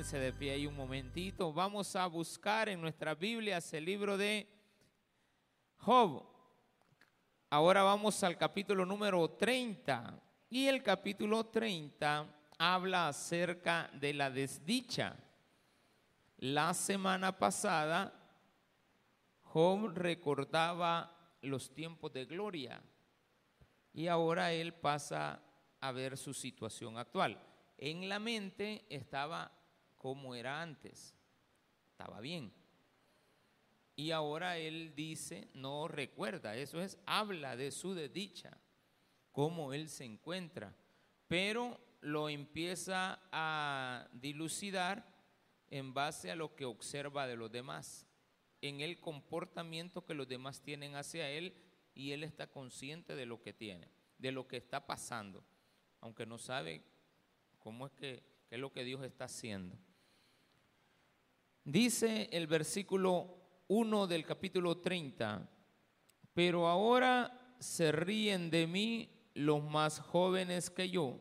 Quédense de pie ahí un momentito. Vamos a buscar en nuestras Biblias el libro de Job. Ahora vamos al capítulo número 30. Y el capítulo 30 habla acerca de la desdicha. La semana pasada, Job recordaba los tiempos de gloria y ahora él pasa a ver su situación actual. En la mente estaba como era antes, estaba bien. Y ahora él dice, no recuerda, eso es, habla de su desdicha, cómo él se encuentra, pero lo empieza a dilucidar en base a lo que observa de los demás, en el comportamiento que los demás tienen hacia él y él está consciente de lo que tiene, de lo que está pasando, aunque no sabe cómo es que qué es lo que Dios está haciendo. Dice el versículo 1 del capítulo 30, pero ahora se ríen de mí los más jóvenes que yo,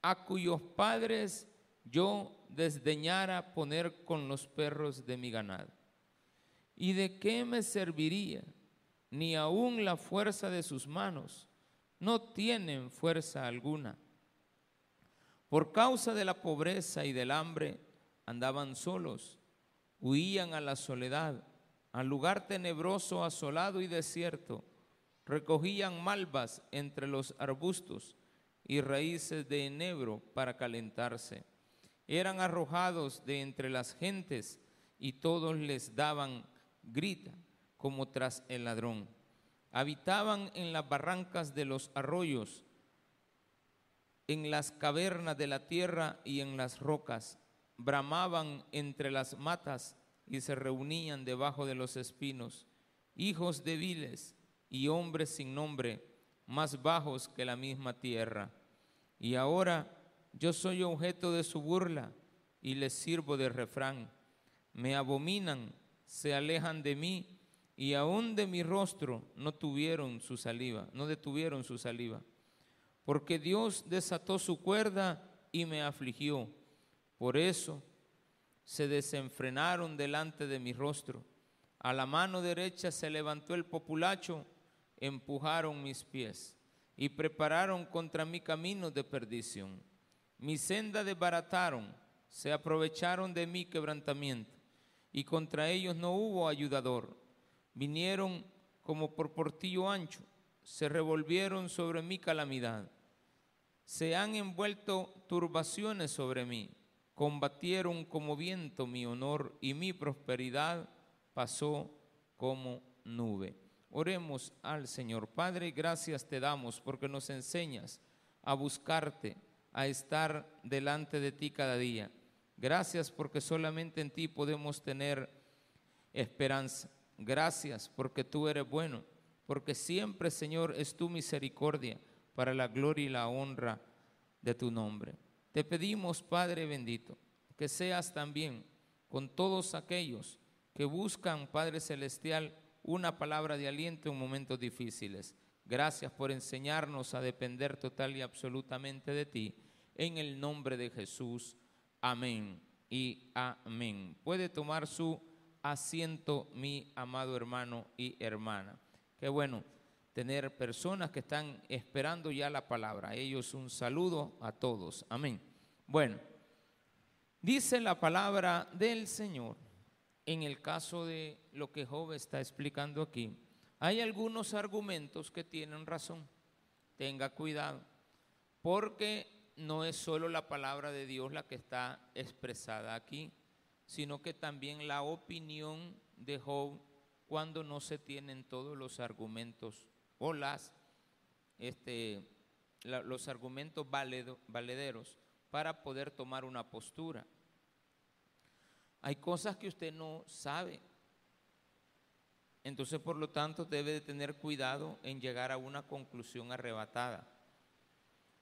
a cuyos padres yo desdeñara poner con los perros de mi ganado. ¿Y de qué me serviría? Ni aun la fuerza de sus manos. No tienen fuerza alguna. Por causa de la pobreza y del hambre andaban solos, huían a la soledad, al lugar tenebroso, asolado y desierto. Recogían malvas entre los arbustos y raíces de enebro para calentarse. Eran arrojados de entre las gentes y todos les daban grita como tras el ladrón. Habitaban en las barrancas de los arroyos en las cavernas de la tierra y en las rocas, bramaban entre las matas y se reunían debajo de los espinos, hijos débiles y hombres sin nombre, más bajos que la misma tierra. Y ahora yo soy objeto de su burla y les sirvo de refrán. Me abominan, se alejan de mí y aún de mi rostro no tuvieron su saliva, no detuvieron su saliva porque Dios desató su cuerda y me afligió. Por eso se desenfrenaron delante de mi rostro. A la mano derecha se levantó el populacho, empujaron mis pies y prepararon contra mi camino de perdición. Mi senda desbarataron, se aprovecharon de mi quebrantamiento y contra ellos no hubo ayudador. Vinieron como por portillo ancho, se revolvieron sobre mi calamidad se han envuelto turbaciones sobre mí, combatieron como viento mi honor y mi prosperidad pasó como nube. Oremos al Señor. Padre, gracias te damos porque nos enseñas a buscarte, a estar delante de ti cada día. Gracias porque solamente en ti podemos tener esperanza. Gracias porque tú eres bueno, porque siempre, Señor, es tu misericordia para la gloria y la honra de tu nombre. Te pedimos, Padre bendito, que seas también con todos aquellos que buscan, Padre Celestial, una palabra de aliento en momentos difíciles. Gracias por enseñarnos a depender total y absolutamente de ti. En el nombre de Jesús. Amén y amén. Puede tomar su asiento, mi amado hermano y hermana. Qué bueno tener personas que están esperando ya la palabra. Ellos un saludo a todos. Amén. Bueno, dice la palabra del Señor. En el caso de lo que Job está explicando aquí, hay algunos argumentos que tienen razón. Tenga cuidado, porque no es solo la palabra de Dios la que está expresada aquí, sino que también la opinión de Job cuando no se tienen todos los argumentos o las, este, los argumentos valederos para poder tomar una postura. Hay cosas que usted no sabe. Entonces, por lo tanto, debe de tener cuidado en llegar a una conclusión arrebatada.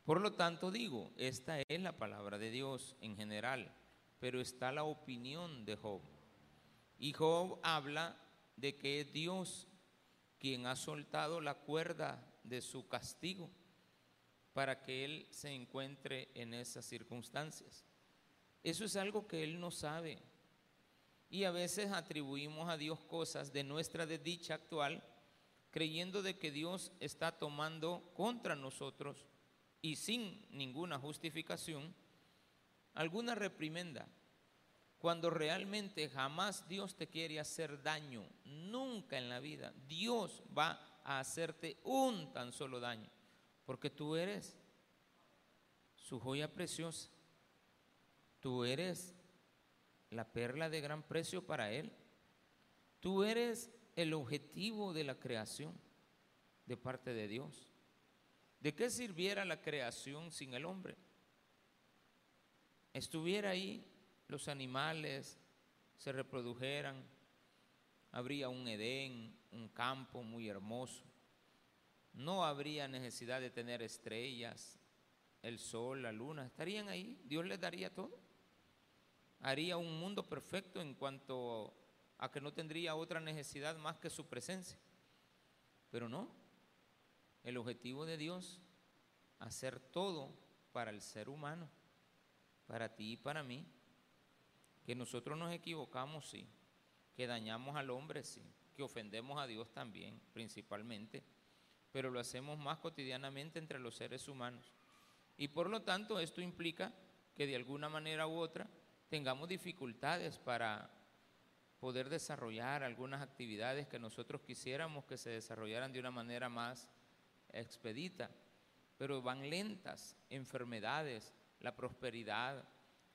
Por lo tanto, digo, esta es la palabra de Dios en general, pero está la opinión de Job. Y Job habla de que Dios quien ha soltado la cuerda de su castigo para que él se encuentre en esas circunstancias. Eso es algo que Él no sabe. Y a veces atribuimos a Dios cosas de nuestra desdicha actual, creyendo de que Dios está tomando contra nosotros y sin ninguna justificación alguna reprimenda, cuando realmente jamás Dios te quiere hacer daño, nunca en la vida Dios va a hacerte un tan solo daño, porque tú eres su joya preciosa, tú eres la perla de gran precio para Él. Tú eres el objetivo de la creación de parte de Dios. ¿De qué sirviera la creación sin el hombre? Estuviera ahí, los animales se reprodujeran, habría un Edén, un campo muy hermoso. No habría necesidad de tener estrellas, el sol, la luna, estarían ahí, Dios les daría todo haría un mundo perfecto en cuanto a que no tendría otra necesidad más que su presencia. Pero no, el objetivo de Dios, hacer todo para el ser humano, para ti y para mí, que nosotros nos equivocamos, sí, que dañamos al hombre, sí, que ofendemos a Dios también, principalmente, pero lo hacemos más cotidianamente entre los seres humanos. Y por lo tanto esto implica que de alguna manera u otra tengamos dificultades para poder desarrollar algunas actividades que nosotros quisiéramos que se desarrollaran de una manera más expedita, pero van lentas, enfermedades, la prosperidad,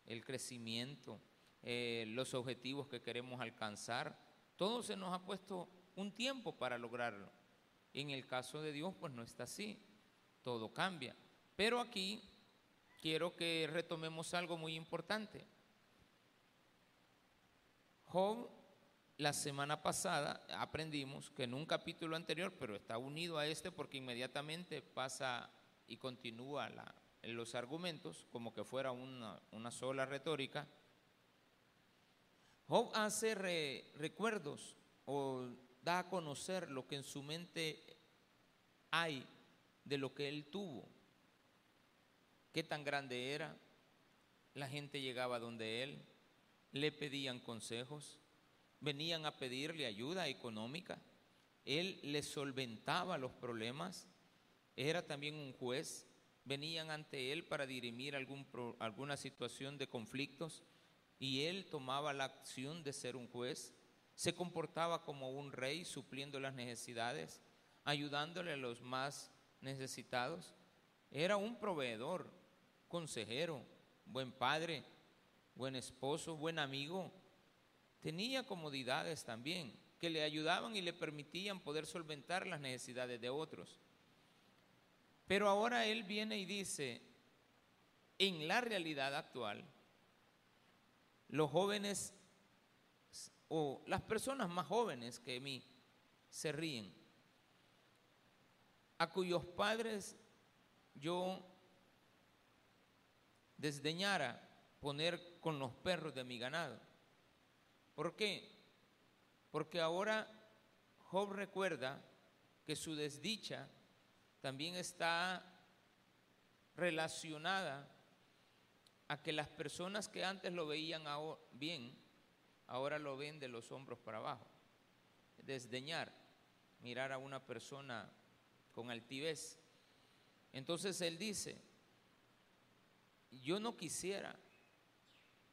el crecimiento, eh, los objetivos que queremos alcanzar, todo se nos ha puesto un tiempo para lograrlo. En el caso de Dios, pues no está así, todo cambia. Pero aquí quiero que retomemos algo muy importante. Job, la semana pasada aprendimos que en un capítulo anterior, pero está unido a este porque inmediatamente pasa y continúa en los argumentos como que fuera una, sola retórica. Job hace recuerdos o da a conocer lo que en su mente hay de lo que él tuvo, qué tan grande era, la gente llegaba donde él, le pedían consejos, venían a pedirle ayuda económica, él les solventaba los problemas, era también un juez, venían ante él para dirimir alguna situación de conflictos y él tomaba la acción de ser un juez, se comportaba como un rey supliendo las necesidades, ayudándole a los más necesitados, era un proveedor, consejero, buen padre, buen esposo, buen amigo. Tenía comodidades también que le ayudaban y le permitían poder solventar las necesidades de otros. Pero ahora él viene y dice, en la realidad actual, los jóvenes o las personas más jóvenes que mí se ríen, a cuyos padres yo desdeñara poner con los perros de mi ganado. ¿Por qué? Porque ahora Job recuerda que su desdicha también está relacionada a que las personas que antes lo veían bien, ahora lo ven de los hombros para abajo. Desdeñar, mirar a una persona con altivez. Entonces él dice, yo no quisiera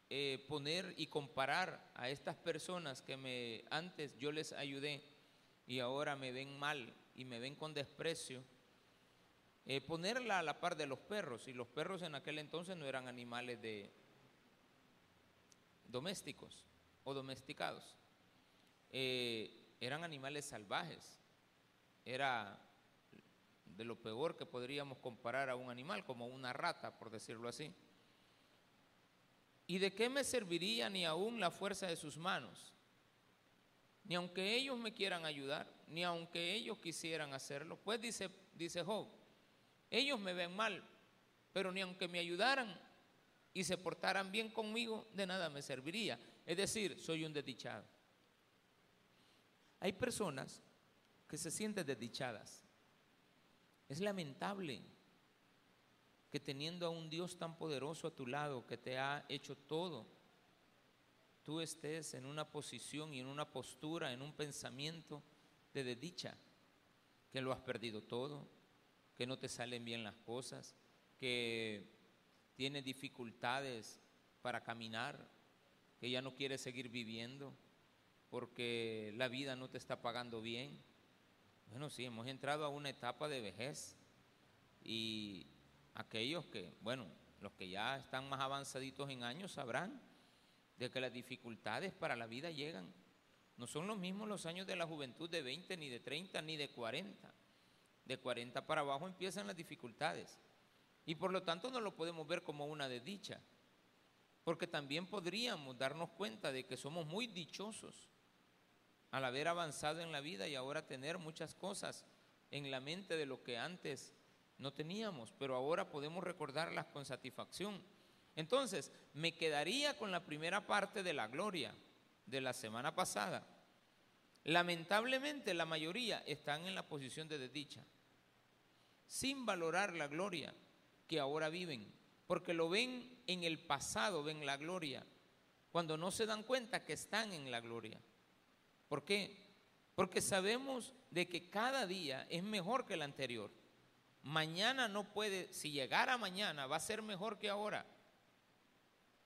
eh, poner y comparar a estas personas que me antes yo les ayudé y ahora me ven mal y me ven con desprecio, eh, ponerla a la par de los perros. Y los perros en aquel entonces no eran animales de domésticos o domesticados, eh, eran animales salvajes. Era de lo peor que podríamos comparar a un animal, como una rata, por decirlo así. ¿Y de qué me serviría ni aún la fuerza de sus manos? Ni aunque ellos me quieran ayudar, ni aunque ellos quisieran hacerlo. Pues dice, dice Job, ellos me ven mal, pero ni aunque me ayudaran y se portaran bien conmigo, de nada me serviría. Es decir, soy un desdichado. Hay personas que se sienten desdichadas. Es lamentable. que teniendo a un Dios tan poderoso a tu lado, que te ha hecho todo, tú estés en una posición y en una postura, en un pensamiento de desdicha, que lo has perdido todo, que no te salen bien las cosas, que tienes dificultades para caminar, que ya no quieres seguir viviendo porque la vida no te está pagando bien. Bueno, sí, hemos entrado a una etapa de vejez y aquellos que, bueno, los que ya están más avanzaditos en años sabrán de que las dificultades para la vida llegan. No son los mismos los años de la juventud de 20, ni de 30, ni de 40. De 40 para abajo empiezan las dificultades. Y por lo tanto no lo podemos ver como una desdicha. Porque también podríamos darnos cuenta de que somos muy dichosos al haber avanzado en la vida y ahora tener muchas cosas en la mente de lo que antes no teníamos, pero ahora podemos recordarlas con satisfacción. Entonces, me quedaría con la primera parte de la gloria de la semana pasada. Lamentablemente la mayoría están en la posición de desdicha, sin valorar la gloria que ahora viven, porque lo ven en el pasado, ven la gloria, cuando no se dan cuenta que están en la gloria. ¿Por qué? Porque sabemos de que cada día es mejor que el anterior. Mañana no puede, si llegara mañana, va a ser mejor que ahora.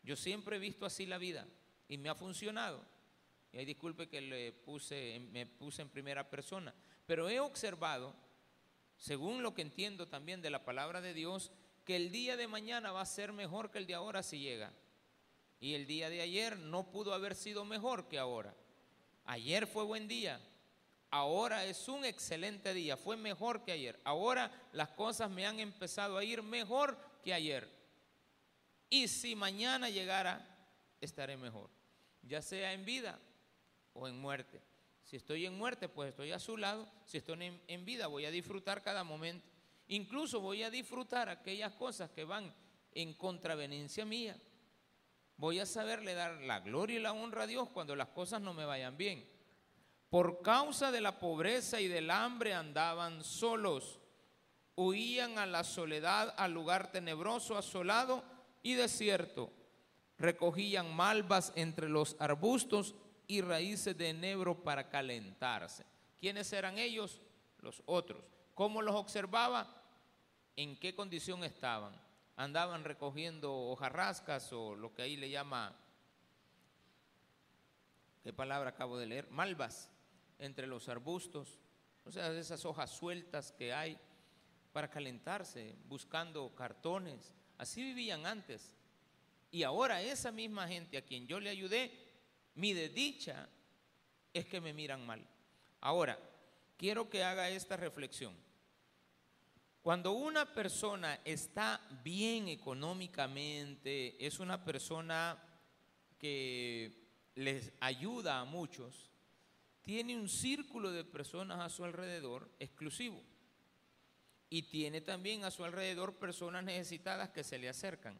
Yo siempre he visto así la vida y me ha funcionado. Y ahí disculpe que le puse, me puse en primera persona, pero he observado, según lo que entiendo también de la palabra de Dios, que el día de mañana va a ser mejor que el de ahora si llega. Y el día de ayer no pudo haber sido mejor que ahora. Ayer fue buen día, ahora es un excelente día, fue mejor que ayer. Ahora las cosas me han empezado a ir mejor que ayer. Y si mañana llegara, estaré mejor, ya sea en vida o en muerte. Si estoy en muerte, pues estoy a su lado. Si estoy en, vida, voy a disfrutar cada momento. Incluso voy a disfrutar aquellas cosas que van en contravenencia mía. Voy a saberle dar la gloria y la honra a Dios cuando las cosas no me vayan bien. Por causa de la pobreza y del hambre andaban solos, huían a la soledad, al lugar tenebroso, asolado y desierto. Recogían malvas entre los arbustos y raíces de enebro para calentarse. ¿Quiénes eran ellos? Los otros. ¿Cómo los observaba? ¿En qué condición estaban? Andaban recogiendo hojarrascas o lo que ahí le llama, ¿qué palabra acabo de leer? Malvas entre los arbustos, o sea, esas hojas sueltas que hay para calentarse, buscando cartones. Así vivían antes. Y ahora esa misma gente a quien yo le ayudé, mi desdicha es que me miran mal. Ahora, quiero que haga esta reflexión. Cuando una persona está bien económicamente, es una persona que les ayuda a muchos, tiene un círculo de personas a su alrededor exclusivo. Y tiene también a su alrededor personas necesitadas que se le acercan.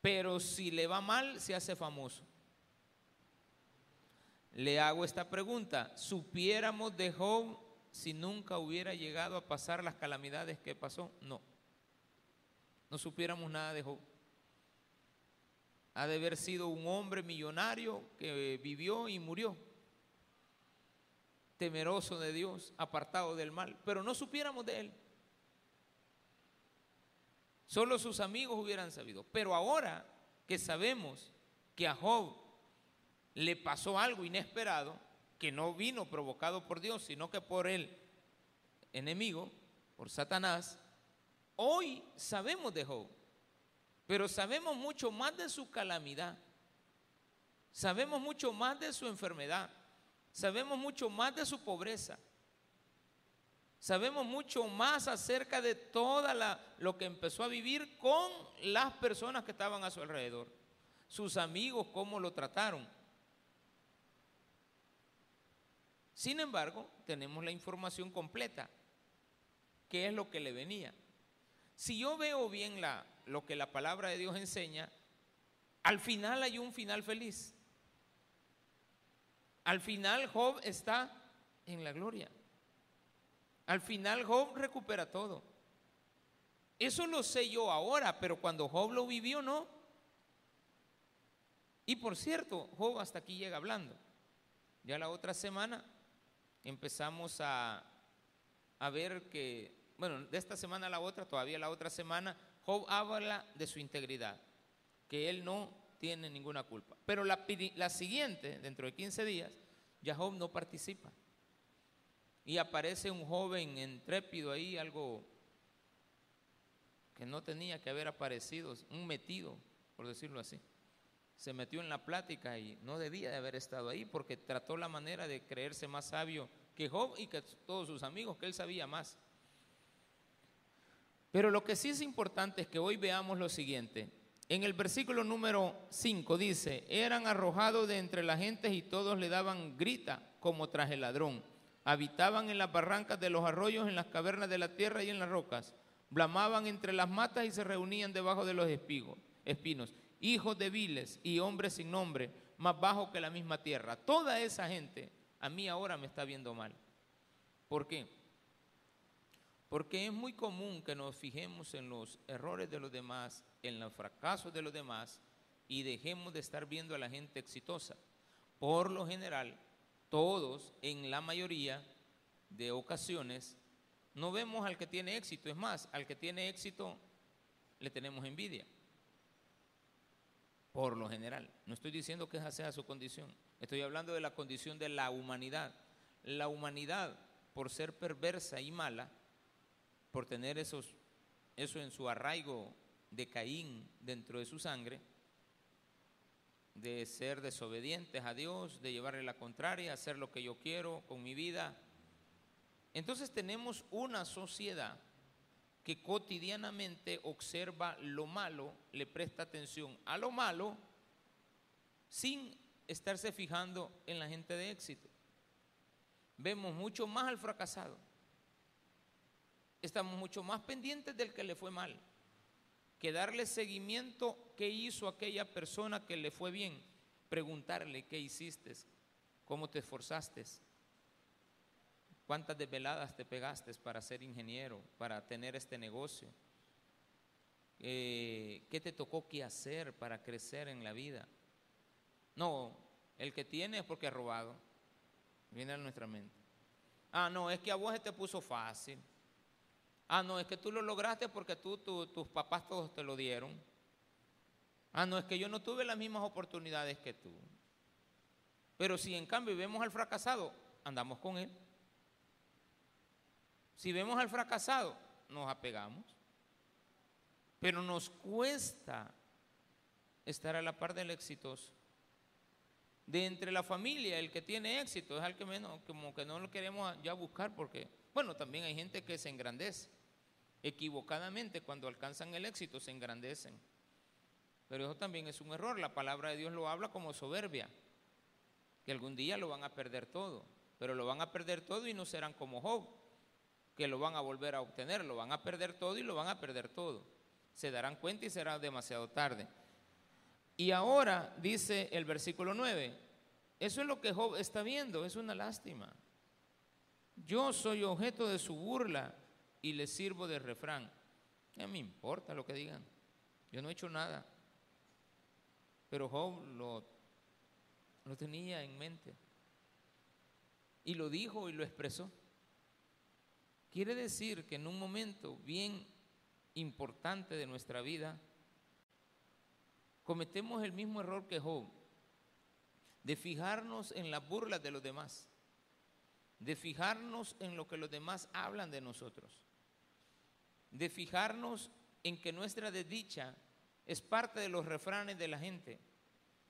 Pero si le va mal, se hace famoso. Le hago esta pregunta. ¿Supiéramos de Job si nunca hubiera llegado a pasar las calamidades que pasó? No. No supiéramos nada de Job. Ha de haber sido un hombre millonario que vivió y murió temeroso de Dios, apartado del mal, pero no supiéramos de él. Solo sus amigos hubieran sabido. Pero ahora que sabemos que a Job le pasó algo inesperado, que no vino provocado por Dios, sino que por el enemigo, por Satanás, hoy sabemos de Job, pero sabemos mucho más de su calamidad, sabemos mucho más de su enfermedad, Sabemos mucho más de su pobreza. Sabemos mucho más acerca de toda lo que empezó a vivir con las personas que estaban a su alrededor. Sus amigos, cómo lo trataron. Sin embargo, tenemos la información completa. ¿Qué es lo que le venía? Si yo veo bien lo que la palabra de Dios enseña, al final hay un final feliz. Al final Job está en la gloria. Al final Job recupera todo. Eso lo sé yo ahora, pero cuando Job lo vivió, no. Y por cierto, Job hasta aquí llega hablando. Ya la otra semana empezamos a, a ver que, bueno, de esta semana a la otra, todavía la otra semana, Job habla de su integridad, que él no tiene ninguna culpa. Pero la, la siguiente, dentro de 15 días, ya Job no participa. Y aparece un joven intrépido ahí, algo que no tenía que haber aparecido, un metido, por decirlo así. Se metió en la plática y no debía de haber estado ahí porque trató la manera de creerse más sabio que Job y que todos sus amigos, que él sabía más. Pero lo que sí es importante es que hoy veamos lo siguiente. En el versículo número 5 dice, eran arrojados de entre la gente y todos le daban grita como tras el ladrón. Habitaban en las barrancas de los arroyos, en las cavernas de la tierra y en las rocas. Blamaban entre las matas y se reunían debajo de los espigos, espinos. Hijos de viles y hombres sin nombre, más bajos que la misma tierra. Toda esa gente a mí ahora me está viendo mal. ¿Por qué? Porque es muy común que nos fijemos en los errores de los demás, en los fracasos de los demás y dejemos de estar viendo a la gente exitosa. Por lo general, todos, en la mayoría de ocasiones, no vemos al que tiene éxito. Es más, al que tiene éxito le tenemos envidia. Por lo general. No estoy diciendo que esa sea su condición. Estoy hablando de la condición de la humanidad. La humanidad, por ser perversa y mala, por tener esos, eso en su arraigo de Caín dentro de su sangre, de ser desobedientes a Dios, de llevarle la contraria, hacer lo que yo quiero con mi vida. Entonces tenemos una sociedad que cotidianamente observa lo malo, le presta atención a lo malo, sin estarse fijando en la gente de éxito. Vemos mucho más al fracasado. Estamos mucho más pendientes del que le fue mal que darle seguimiento qué hizo aquella persona que le fue bien, preguntarle qué hiciste, cómo te esforzaste, cuántas desveladas te pegaste para ser ingeniero, para tener este negocio, eh, qué te tocó que hacer para crecer en la vida. No, el que tiene es porque ha robado, viene a nuestra mente. Ah, no, es que a vos se te puso fácil. Ah, no, es que tú lo lograste porque tú, tus papás todos te lo dieron. Ah, no, es que yo no tuve las mismas oportunidades que tú. Pero si en cambio vemos al fracasado, andamos con él. Si vemos al fracasado, nos apegamos. Pero nos cuesta estar a la par del exitoso. De entre la familia, el que tiene éxito es al que menos, como que no lo queremos ya buscar porque, bueno, también hay gente que se engrandece equivocadamente cuando alcanzan el éxito se engrandecen. Pero eso también es un error. La palabra de Dios lo habla como soberbia, que algún día lo van a perder todo, pero lo van a perder todo y no serán como Job, que lo van a volver a obtener, lo van a perder todo y lo van a perder todo. Se darán cuenta y será demasiado tarde. Y ahora dice el versículo 9, eso es lo que Job está viendo, es una lástima. Yo soy objeto de su burla y les sirvo de refrán. No me importa lo que digan. Yo no he hecho nada. Pero Job lo, lo tenía en mente. Y lo dijo y lo expresó. Quiere decir que en un momento bien importante de nuestra vida, cometemos el mismo error que Job, de fijarnos en las burlas de los demás, de fijarnos en lo que los demás hablan de nosotros de fijarnos en que nuestra desdicha es parte de los refranes de la gente.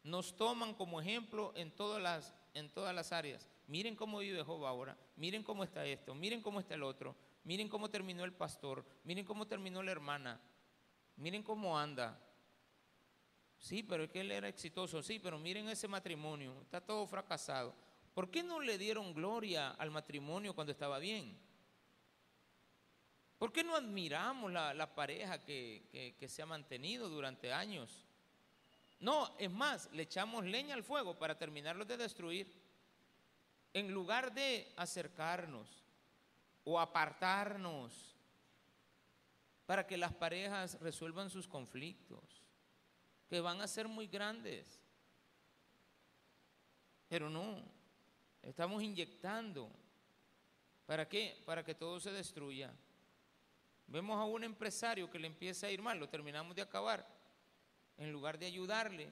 Nos toman como ejemplo en todas las, en todas las áreas. Miren cómo vive Job ahora, miren cómo está esto, miren cómo está el otro, miren cómo terminó el pastor, miren cómo terminó la hermana, miren cómo anda. Sí, pero es que él era exitoso, sí, pero miren ese matrimonio, está todo fracasado. ¿Por qué no le dieron gloria al matrimonio cuando estaba bien? ¿Por qué no admiramos la, pareja que, se ha mantenido durante años? No, es más, le echamos leña al fuego para terminarlo de destruir. En lugar de acercarnos o apartarnos para que las parejas resuelvan sus conflictos, que van a ser muy grandes. Pero no, estamos inyectando. ¿Para qué? Para que todo se destruya. Vemos a un empresario que le empieza a ir mal, lo terminamos de acabar, en lugar de ayudarle.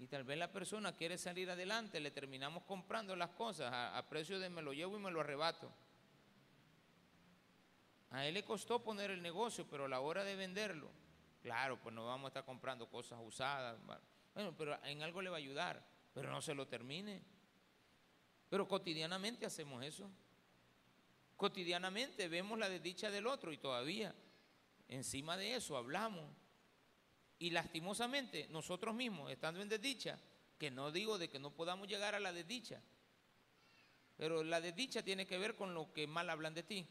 Y tal vez la persona quiere salir adelante, le terminamos comprando las cosas a, precio de me lo llevo y me lo arrebato. A él le costó poner el negocio, pero a la hora de venderlo, claro, pues no vamos a estar comprando cosas usadas. Bueno, pero en algo le va a ayudar, pero no se lo termine. Pero cotidianamente hacemos eso. Cotidianamente vemos la desdicha del otro y todavía encima de eso hablamos. Y lastimosamente nosotros mismos, estando en desdicha, que no digo de que no podamos llegar a la desdicha, pero la desdicha tiene que ver con lo que mal hablan de ti.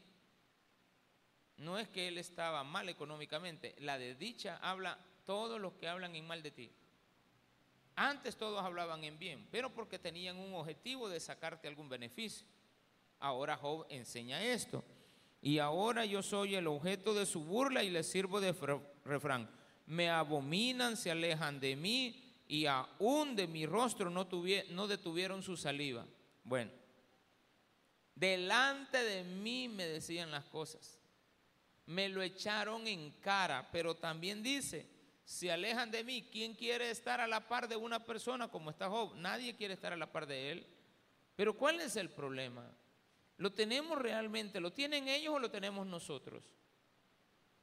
No es que él estaba mal económicamente, la desdicha habla todos los que hablan en mal de ti. Antes todos hablaban en bien, pero porque tenían un objetivo de sacarte algún beneficio. Ahora Job enseña esto. Y ahora yo soy el objeto de su burla y le sirvo de refrán. Me abominan, se alejan de mí y aún de mi rostro no, no detuvieron su saliva. Bueno, delante de mí me decían las cosas me lo echaron en cara, pero también dice, se alejan de mí, ¿quién quiere estar a la par de una persona como está Job? Nadie quiere estar a la par de él. Pero ¿cuál es el problema? ¿Lo tenemos realmente? ¿Lo tienen ellos o lo tenemos nosotros?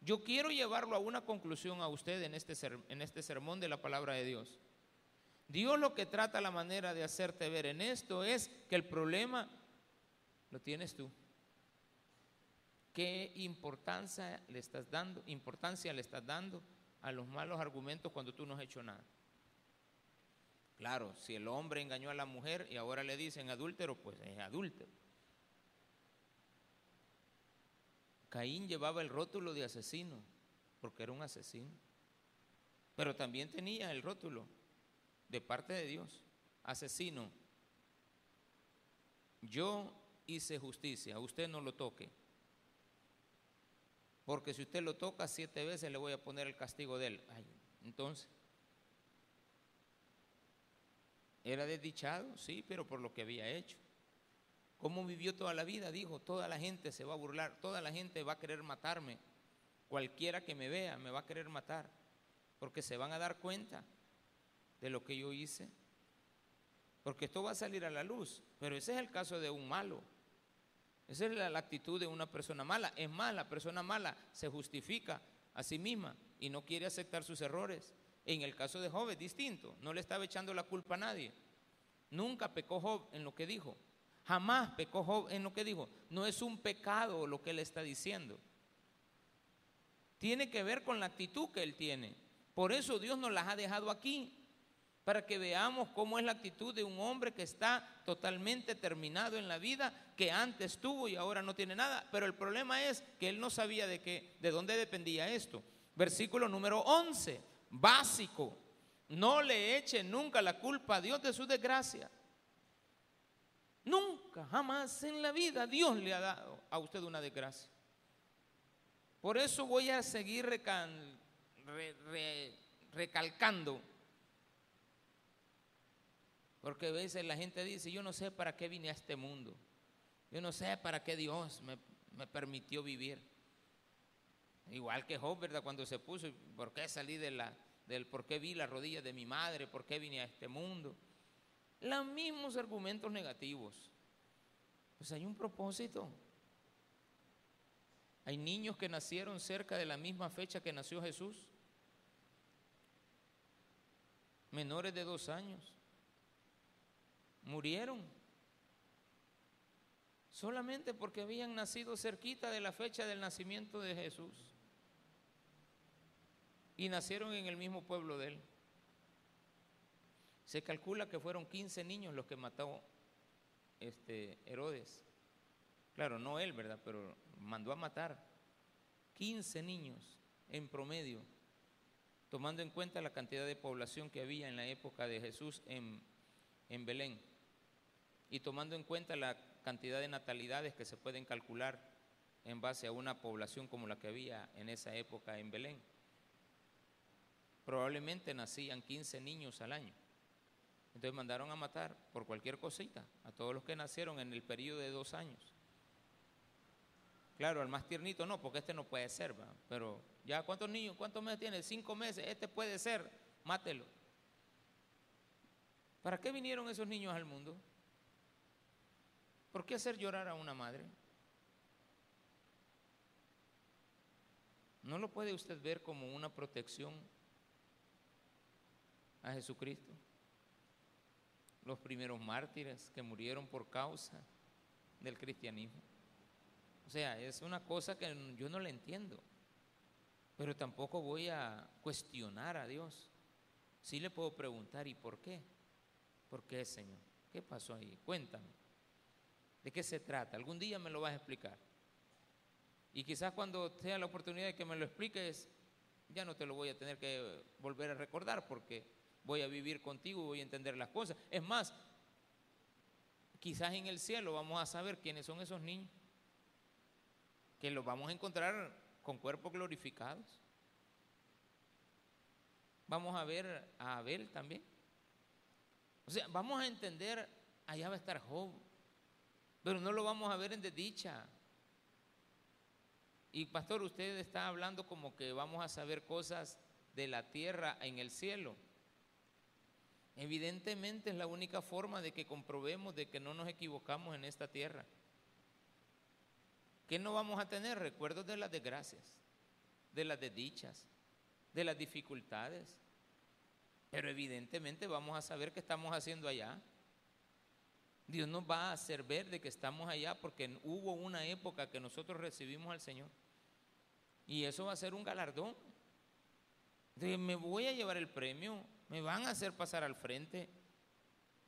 Yo quiero llevarlo a una conclusión a usted en este, en este sermón de la palabra de Dios. Dios lo que trata la manera de hacerte ver en esto es que el problema lo tienes tú. ¿Qué importancia le estás dando? Importancia le estás dando a los malos argumentos cuando tú no has hecho nada. Claro, si el hombre engañó a la mujer y ahora le dicen adúltero, pues es adúltero. Caín llevaba el rótulo de asesino, porque era un asesino. Pero también tenía el rótulo de parte de Dios, asesino. Yo hice justicia, usted no lo toque porque si usted lo toca siete veces le voy a poner el castigo de él. entonces, era desdichado, sí, pero por lo que había hecho. ¿Cómo vivió toda la vida? Dijo, toda la gente se va a burlar, toda la gente va a querer matarme. Cualquiera que me vea me va a querer matar, porque se van a dar cuenta de lo que yo hice. Porque esto va a salir a la luz, pero ese es el caso de un malo. Esa es la, actitud de una persona mala. Es más, la persona mala se justifica a sí misma y no quiere aceptar sus errores. En el caso de Job es distinto. No le estaba echando la culpa a nadie. Nunca pecó Job en lo que dijo. Jamás pecó en lo que dijo. No es un pecado lo que él está diciendo. Tiene que ver con la actitud que él tiene. Por eso Dios nos las ha dejado aquí para que veamos cómo es la actitud de un hombre que está totalmente terminado en la vida, que antes tuvo y ahora no tiene nada. Pero el problema es que él no sabía de, qué, de dónde dependía esto. Versículo número 11, básico. No le eche nunca la culpa a Dios de su desgracia. Nunca, jamás en la vida Dios le ha dado a usted una desgracia. Por eso voy a seguir recalcando porque a veces la gente dice, yo no sé para qué vine a este mundo. Yo no sé para qué Dios me, permitió vivir. Igual que Job, ¿verdad? Cuando se puso, ¿por qué salí de la, del por qué vi la rodilla de mi madre? ¿Por qué vine a este mundo? Los mismos argumentos negativos. Pues hay un propósito. Hay niños que nacieron cerca de la misma fecha que nació Jesús. Menores de dos años murieron solamente porque habían nacido cerquita de la fecha del nacimiento de Jesús y nacieron en el mismo pueblo de él. Se calcula que fueron 15 niños los que mató este Herodes. Claro, no él, ¿verdad? Pero mandó a matar 15 niños en promedio, tomando en cuenta la cantidad de población que había en la época de Jesús en, en Belén y tomando en cuenta la cantidad de natalidades que se pueden calcular en base a una población como la que había en esa época en Belén. Probablemente nacían 15 niños al año. Entonces mandaron a matar por cualquier cosita a todos los que nacieron en el periodo de dos años. Claro, al más tiernito no, porque este no puede ser, ¿va? pero ya cuántos niños, cuántos meses tiene, cinco meses, este puede ser, mátelo. ¿Para qué vinieron esos niños al mundo? ¿Por qué hacer llorar a una madre? ¿No lo puede usted ver como una protección a Jesucristo? Los primeros mártires que murieron por causa del cristianismo. O sea, es una cosa que yo no le entiendo, pero tampoco voy a cuestionar a Dios. Sí le puedo preguntar, ¿y por qué? ¿Por qué, Señor? ¿Qué pasó ahí? Cuéntame. ¿De qué se trata? Algún día me lo vas a explicar. Y quizás cuando tenga la oportunidad de que me lo expliques, ya no te lo voy a tener que volver a recordar porque voy a vivir contigo voy a entender las cosas. Es más, quizás en el cielo vamos a saber quiénes son esos niños que los vamos a encontrar con cuerpos glorificados. Vamos a ver a Abel también. O sea, vamos a entender, allá va a estar Job, pero no lo vamos a ver en desdicha. Y pastor, usted está hablando como que vamos a saber cosas de la tierra en el cielo. Evidentemente es la única forma de que comprobemos de que no nos equivocamos en esta tierra. ¿Qué no vamos a tener? Recuerdos de las desgracias, de las desdichas, de las dificultades. Pero evidentemente vamos a saber qué estamos haciendo allá. Dios nos va a hacer ver de que estamos allá porque hubo una época que nosotros recibimos al Señor. Y eso va a ser un galardón. Me voy a llevar el premio, me van a hacer pasar al frente.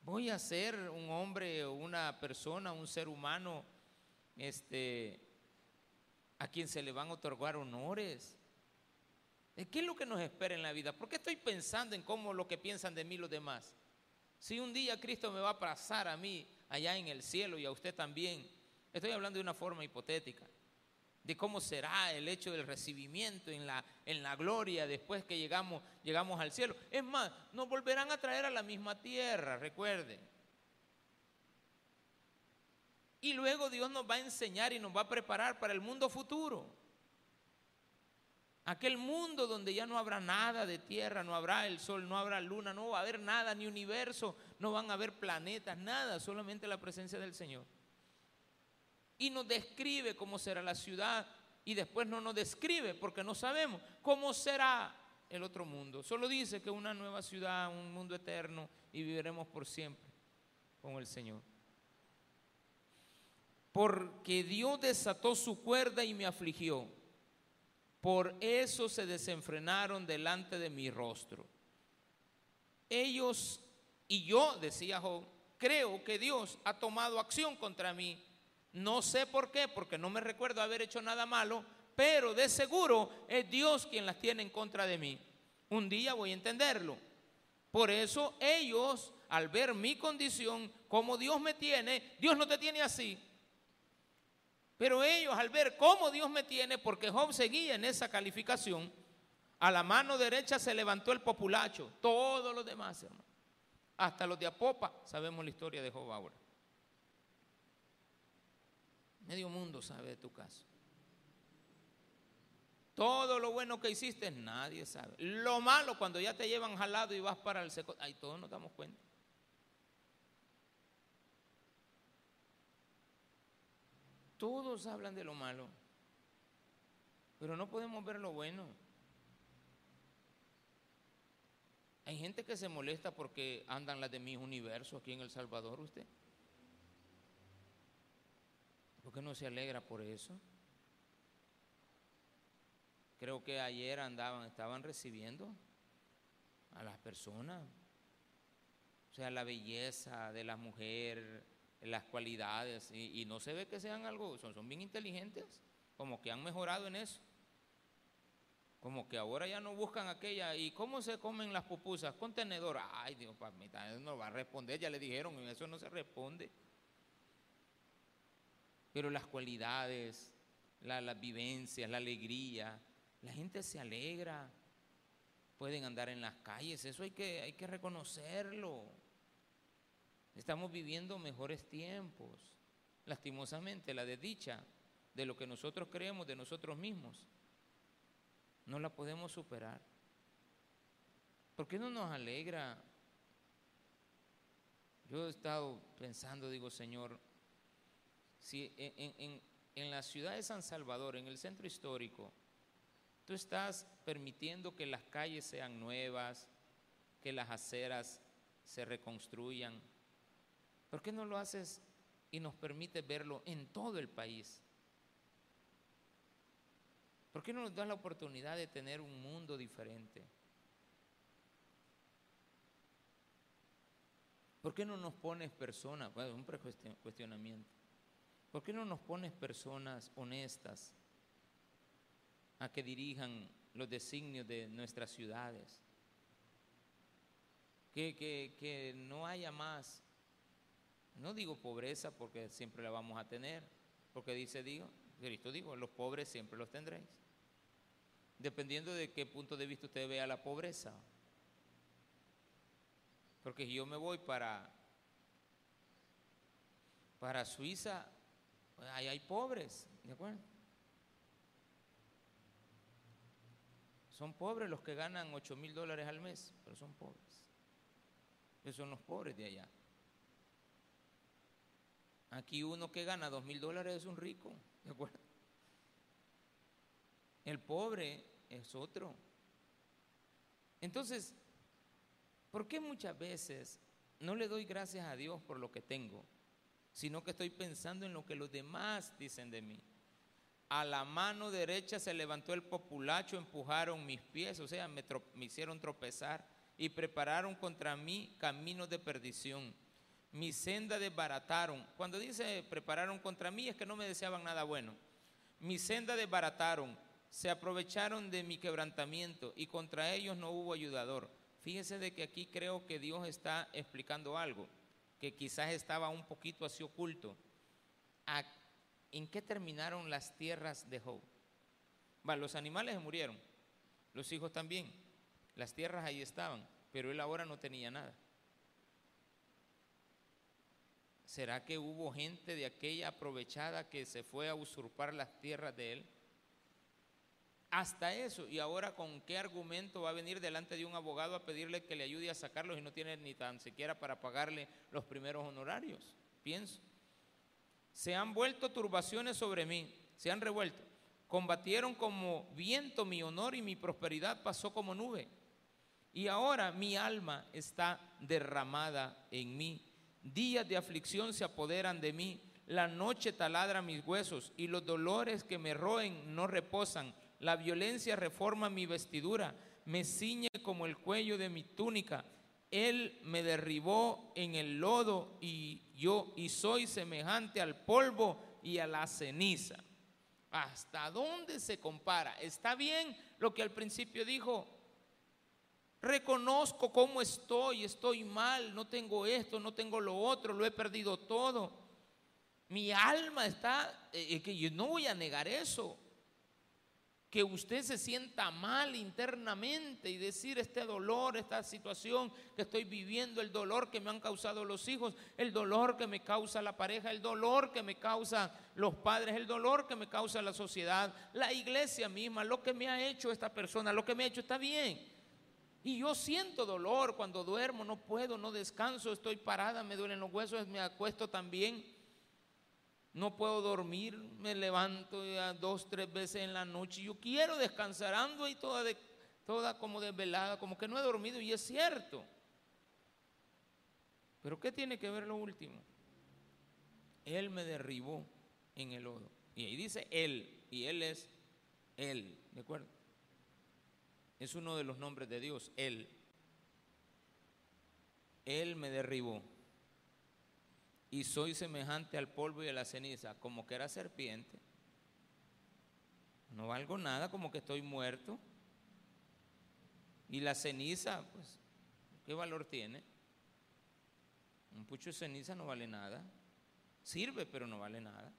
Voy a ser un hombre, una persona, un ser humano este, a quien se le van a otorgar honores. ¿Qué es lo que nos espera en la vida? ¿Por qué estoy pensando en cómo lo que piensan de mí los demás? Si un día Cristo me va a pasar a mí allá en el cielo y a usted también, estoy hablando de una forma hipotética, de cómo será el hecho del recibimiento en la, en la gloria después que llegamos, llegamos al cielo. Es más, nos volverán a traer a la misma tierra, recuerden. Y luego Dios nos va a enseñar y nos va a preparar para el mundo futuro. Aquel mundo donde ya no habrá nada de tierra, no habrá el sol, no habrá luna, no va a haber nada, ni universo, no van a haber planetas, nada, solamente la presencia del Señor. Y nos describe cómo será la ciudad y después no nos describe porque no sabemos cómo será el otro mundo. Solo dice que una nueva ciudad, un mundo eterno y viviremos por siempre con el Señor porque Dios desató su cuerda y me afligió. Por eso se desenfrenaron delante de mi rostro. Ellos y yo, decía Job, creo que Dios ha tomado acción contra mí. No sé por qué, porque no me recuerdo haber hecho nada malo, pero de seguro es Dios quien las tiene en contra de mí. Un día voy a entenderlo. Por eso ellos, al ver mi condición, como Dios me tiene, Dios no te tiene así. Pero ellos al ver cómo Dios me tiene, porque Job seguía en esa calificación, a la mano derecha se levantó el populacho, todos los demás, hermano. Hasta los de Apopa sabemos la historia de Job ahora. Medio mundo sabe de tu caso. Todo lo bueno que hiciste, nadie sabe. Lo malo, cuando ya te llevan jalado y vas para el seco, ahí todos nos damos cuenta. Todos hablan de lo malo, pero no podemos ver lo bueno. Hay gente que se molesta porque andan las de mi universo aquí en El Salvador, usted. ¿Por qué no se alegra por eso? Creo que ayer andaban, estaban recibiendo a las personas. O sea, la belleza de la mujer, las cualidades y, no se ve que sean algo, son, son bien inteligentes, como que han mejorado en eso. Como que ahora ya no buscan aquella. ¿Y cómo se comen las pupusas? Con tenedor. Ay, Dios, papita, no va a responder. Ya le dijeron, eso no se responde. Pero las cualidades, la, las vivencias, la alegría. La gente se alegra, pueden andar en las calles, eso hay que, hay que reconocerlo. Estamos viviendo mejores tiempos, lastimosamente, la desdicha de lo que nosotros creemos de nosotros mismos, no la podemos superar. ¿Por qué no nos alegra? Yo he estado pensando, digo, Señor, si en, en la ciudad de San Salvador, en el centro histórico, tú estás permitiendo que las calles sean nuevas, que las aceras se reconstruyan, ¿por qué no lo haces y nos permite verlo en todo el país? ¿Por qué no nos das la oportunidad de tener un mundo diferente? ¿Por qué no nos pones personas, bueno, un cuestionamiento, ¿por qué no nos pones personas honestas a que dirijan los designios de nuestras ciudades? Que, que no haya más, no digo pobreza porque siempre la vamos a tener, porque dice Dios, Cristo dijo, los pobres siempre los tendréis. Dependiendo de qué punto de vista usted vea la pobreza. Porque si yo me voy para, para Suiza, ahí hay pobres, ¿de acuerdo? Son pobres los que ganan 8 mil dólares al mes, pero son pobres. Esos son los pobres de allá. Aquí uno que gana 2 mil dólares es un rico, ¿de acuerdo? El pobre es otro. Entonces, ¿Por qué muchas veces no le doy gracias a Dios por lo que tengo, sino que estoy pensando en lo que los demás dicen de mí? A la mano derecha se levantó el populacho, empujaron mis pies, o sea, me, hicieron tropezar y prepararon contra mí caminos de perdición. Mi senda desbarataron. Cuando dice prepararon contra mí es que no me deseaban nada bueno. Mi senda desbarataron, se aprovecharon de mi quebrantamiento y contra ellos no hubo ayudador. Fíjese de que aquí creo que Dios está explicando algo que quizás estaba un poquito así oculto. ¿En qué terminaron las tierras de Job? los animales murieron, los hijos también, las tierras ahí estaban, pero él ahora no tenía nada. ¿Será que hubo gente de aquella aprovechada que se fue a usurpar las tierras de él? Hasta eso. Y ahora, ¿con qué argumento va a venir delante de un abogado a pedirle que le ayude a sacarlos y no tiene ni tan siquiera para pagarle los primeros honorarios? Pienso. Se han vuelto turbaciones sobre mí, se han revuelto. Combatieron como viento mi honor y mi prosperidad pasó como nube. Y ahora mi alma está derramada en mí. Días de aflicción se apoderan de mí. La noche taladra mis huesos y los dolores que me roen no reposan la violencia reforma mi vestidura, me ciñe como el cuello de mi túnica. Él me derribó en el lodo y yo y soy semejante al polvo y a la ceniza. ¿Hasta dónde se compara? Está bien lo que al principio dijo. Reconozco cómo estoy, estoy mal, no tengo esto, no tengo lo otro, lo he perdido todo. Mi alma está, eh, que yo no voy a negar eso que usted se sienta mal internamente y decir este dolor, esta situación que estoy viviendo, el dolor que me han causado los hijos, el dolor que me causa la pareja, el dolor que me causa los padres, el dolor que me causa la sociedad, la iglesia misma, lo que me ha hecho esta persona, lo que me ha hecho está bien. Y yo siento dolor cuando duermo, no puedo, no descanso, estoy parada, me duelen los huesos, me acuesto también no puedo dormir, me levanto ya dos, tres veces en la noche. Yo quiero descansar, ando y toda, de, toda como desvelada, como que no he dormido y es cierto. Pero ¿qué tiene que ver lo último? Él me derribó en el lodo. Y ahí dice Él, y Él es Él, ¿de acuerdo? Es uno de los nombres de Dios, Él. Él me derribó y soy semejante al polvo y a la ceniza, como que era serpiente. No valgo nada, como que estoy muerto. Y la ceniza, pues, ¿qué valor tiene? Un pucho de ceniza no vale nada. Sirve, pero no vale nada.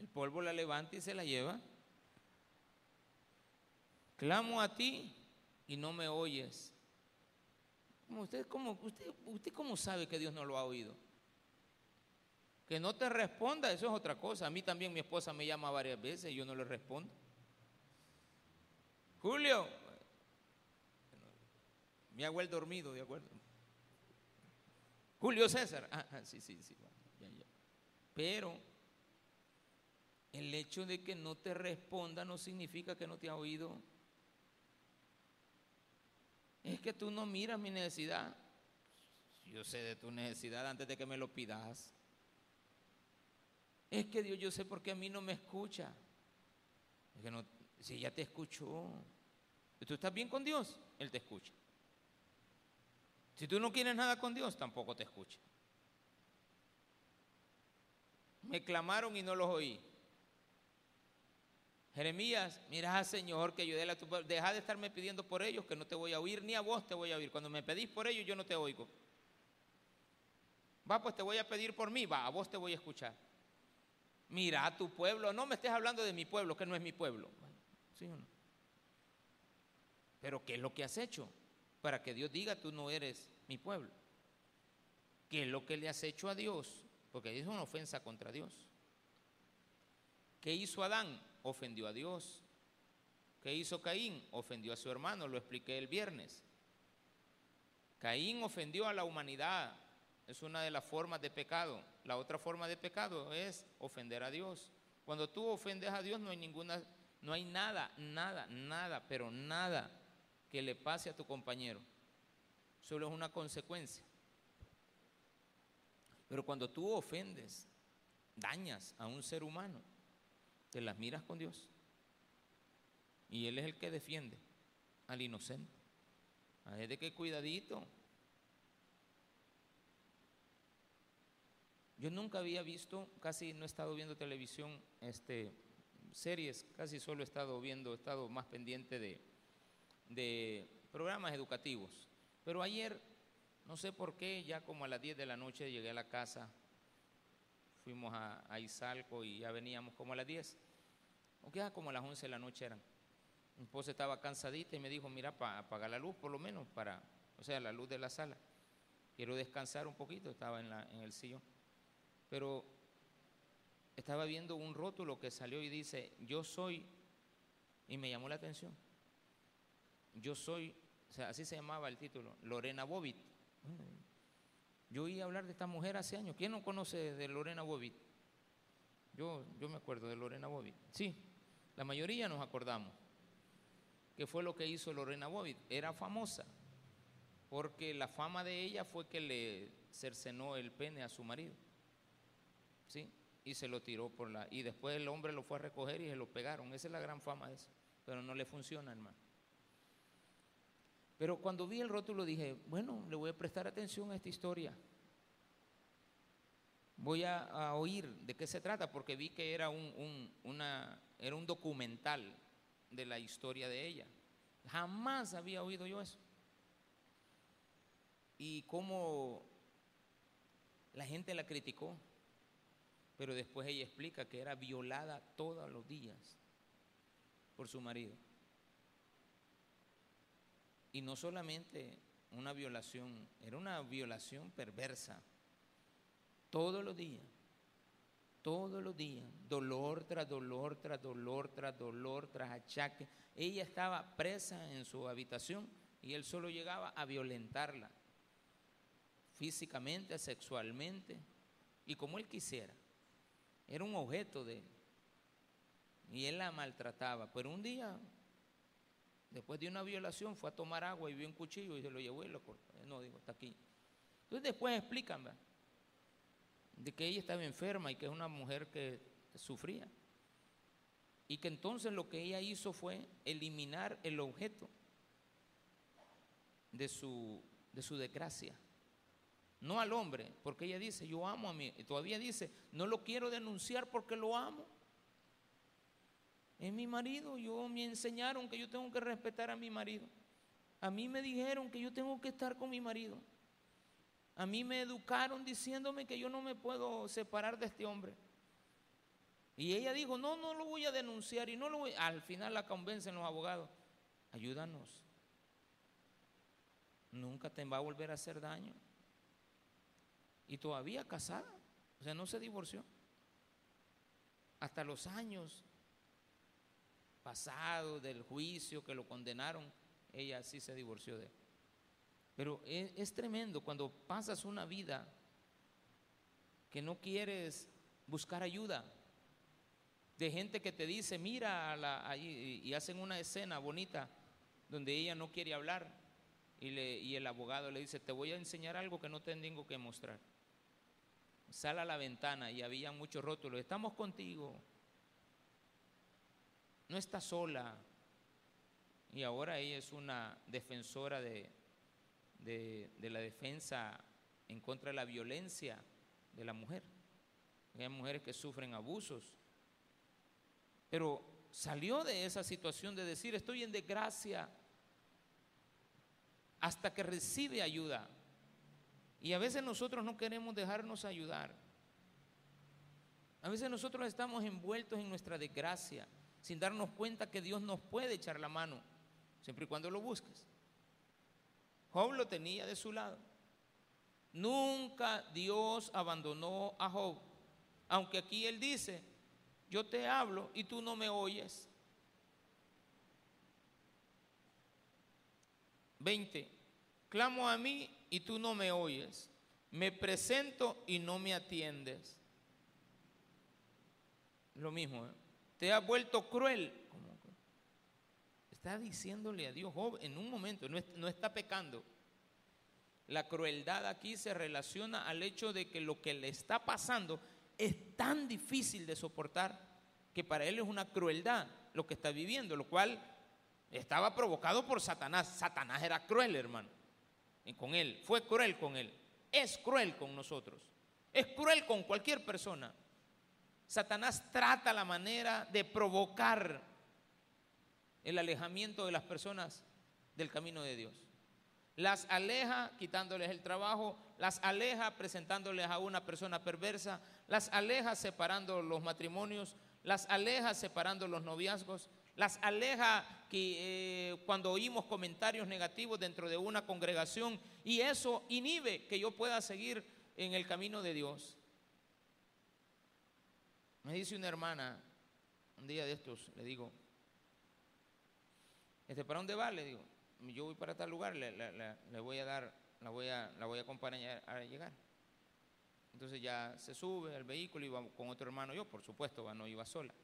El polvo la levanta y se la lleva. Clamo a ti y no me oyes. Usted, cómo, usted, ¿Usted cómo sabe que Dios no lo ha oído? Que no te responda, eso es otra cosa. A mí también mi esposa me llama varias veces y yo no le respondo. Julio, hago el dormido, ¿de acuerdo? Julio César, ah, ah sí, sí, sí, Pero el hecho de que no te responda no significa que no te ha oído. Es que tú no miras mi necesidad. Yo sé de tu necesidad antes de que me lo pidas. Es que Dios, yo sé por qué a mí no me escucha. Si ya te escuchó, tú estás bien con Dios, Él te escucha. Si tú no quieres nada con Dios, tampoco te escucha. Me clamaron y no los oí. Jeremías, mira, Señor, que ayude a tu Deja de estarme pidiendo por ellos, que no te voy a oír, ni a vos te voy a oír. Cuando me pedís por ellos, yo no te oigo. Va, pues te voy a pedir por mí, va, a vos te voy a escuchar. Mira a tu pueblo, no me estés hablando de mi pueblo, que no es mi pueblo. ¿Sí o no? Pero ¿qué es lo que has hecho para que Dios diga tú no eres mi pueblo? ¿Qué es lo que le has hecho a Dios? Porque es una ofensa contra Dios. ¿Qué hizo Adán? Ofendió a Dios. ¿Qué hizo Caín? Ofendió a su hermano, lo expliqué el viernes. Caín ofendió a la humanidad, es una de las formas de pecado. La otra forma de pecado es ofender a Dios. Cuando tú ofendes a Dios no hay ninguna, no hay nada, nada, nada, pero nada que le pase a tu compañero. Solo es una consecuencia. Pero cuando tú ofendes, dañas a un ser humano, te las miras con Dios. Y Él es el que defiende al inocente. Es de que cuidadito, Yo nunca había visto, casi no he estado viendo televisión, este, series, casi solo he estado viendo, he estado más pendiente de, de programas educativos. Pero ayer, no sé por qué, ya como a las 10 de la noche llegué a la casa, fuimos a, a Izalco y ya veníamos como a las 10, o ya como a las 11 de la noche eran. Mi esposa estaba cansadita y me dijo, mira, para apagar la luz por lo menos, para, o sea, la luz de la sala. Quiero descansar un poquito, estaba en, la, en el sillón. Pero estaba viendo un rótulo que salió y dice, yo soy, y me llamó la atención, yo soy, o sea, así se llamaba el título, Lorena Bobbitt. Yo oí hablar de esta mujer hace años. ¿Quién no conoce de Lorena Bobbitt? Yo, yo me acuerdo de Lorena Bobbitt. Sí, la mayoría nos acordamos. ¿Qué fue lo que hizo Lorena Bobbitt? Era famosa, porque la fama de ella fue que le cercenó el pene a su marido. ¿sí? Y se lo tiró por la... Y después el hombre lo fue a recoger y se lo pegaron. Esa es la gran fama de eso. Pero no le funciona, hermano. Pero cuando vi el rótulo dije, bueno, le voy a prestar atención a esta historia. Voy a, oír de qué se trata, porque vi que era un, una, era un documental de la historia de ella. Jamás había oído yo eso. Y cómo la gente la criticó. Pero después ella explica que era violada todos los días por su marido. Y no solamente una violación, era una violación perversa. Todos los días, todos los días, dolor tras dolor, tras dolor, tras dolor, tras achaque. Ella estaba presa en su habitación y él solo llegaba a violentarla físicamente, sexualmente y como él quisiera. Era un objeto de él. Y él la maltrataba. Pero un día, después de una violación, fue a tomar agua y vio un cuchillo y se lo llevó y lo cortó. No, digo, está aquí. Entonces después explican de que ella estaba enferma y que es una mujer que sufría. Y que entonces lo que ella hizo fue eliminar el objeto de su, de su desgracia no al hombre, porque ella dice, yo amo a mí, y todavía dice, no lo quiero denunciar porque lo amo. Es mi marido, yo me enseñaron que yo tengo que respetar a mi marido. A mí me dijeron que yo tengo que estar con mi marido. A mí me educaron diciéndome que yo no me puedo separar de este hombre. Y ella dijo, no, no lo voy a denunciar y no lo voy. Al final la convencen los abogados. Ayúdanos. Nunca te va a volver a hacer daño. Y todavía casada. O sea, no se divorció. Hasta los años pasados del juicio que lo condenaron, ella sí se divorció de él. Pero es, es tremendo cuando pasas una vida que no quieres buscar ayuda de gente que te dice, mira, y hacen una escena bonita donde ella no quiere hablar y, le, y el abogado le dice, te voy a enseñar algo que no tengo que mostrar. Sale a la ventana y había muchos rótulos, estamos contigo, no está sola. Y ahora ella es una defensora de, de, la defensa en contra de la violencia de la mujer. Hay mujeres que sufren abusos. Pero salió de esa situación de decir, estoy en desgracia, hasta que recibe ayuda. Y a veces nosotros no queremos dejarnos ayudar. A veces nosotros estamos envueltos en nuestra desgracia, sin darnos cuenta que Dios nos puede echar la mano, siempre y cuando lo busques. Job lo tenía de su lado. Nunca Dios abandonó a Job. Aunque aquí él dice, yo te hablo y tú no me oyes. 20. Clamo a mí y tú no me oyes. Me presento y no me atiendes. Lo mismo, ¿eh? Te has vuelto cruel. Está diciéndole a Dios, en un momento, no, está pecando. La crueldad aquí se relaciona al hecho de que lo que le está pasando es tan difícil de soportar que para él es una crueldad lo que está viviendo, lo cual estaba provocado por Satanás. Satanás era cruel, hermano, con él, fue cruel con él, es cruel con nosotros, es cruel con cualquier persona. Satanás trata la manera de provocar el alejamiento de las personas del camino de Dios. Las aleja quitándoles el trabajo, las aleja presentándoles a una persona perversa, las aleja separando los matrimonios, las aleja separando los noviazgos, las aleja que, eh, cuando oímos comentarios negativos dentro de una congregación y eso inhibe que yo pueda seguir en el camino de Dios. Me dice una hermana, un día de estos, le digo, este, ¿para dónde va? Le digo, yo voy para tal lugar, le, le voy a dar, la voy a, la voy a acompañar a llegar. Entonces ya se sube al vehículo, y iba con otro hermano yo, por supuesto, no iba sola.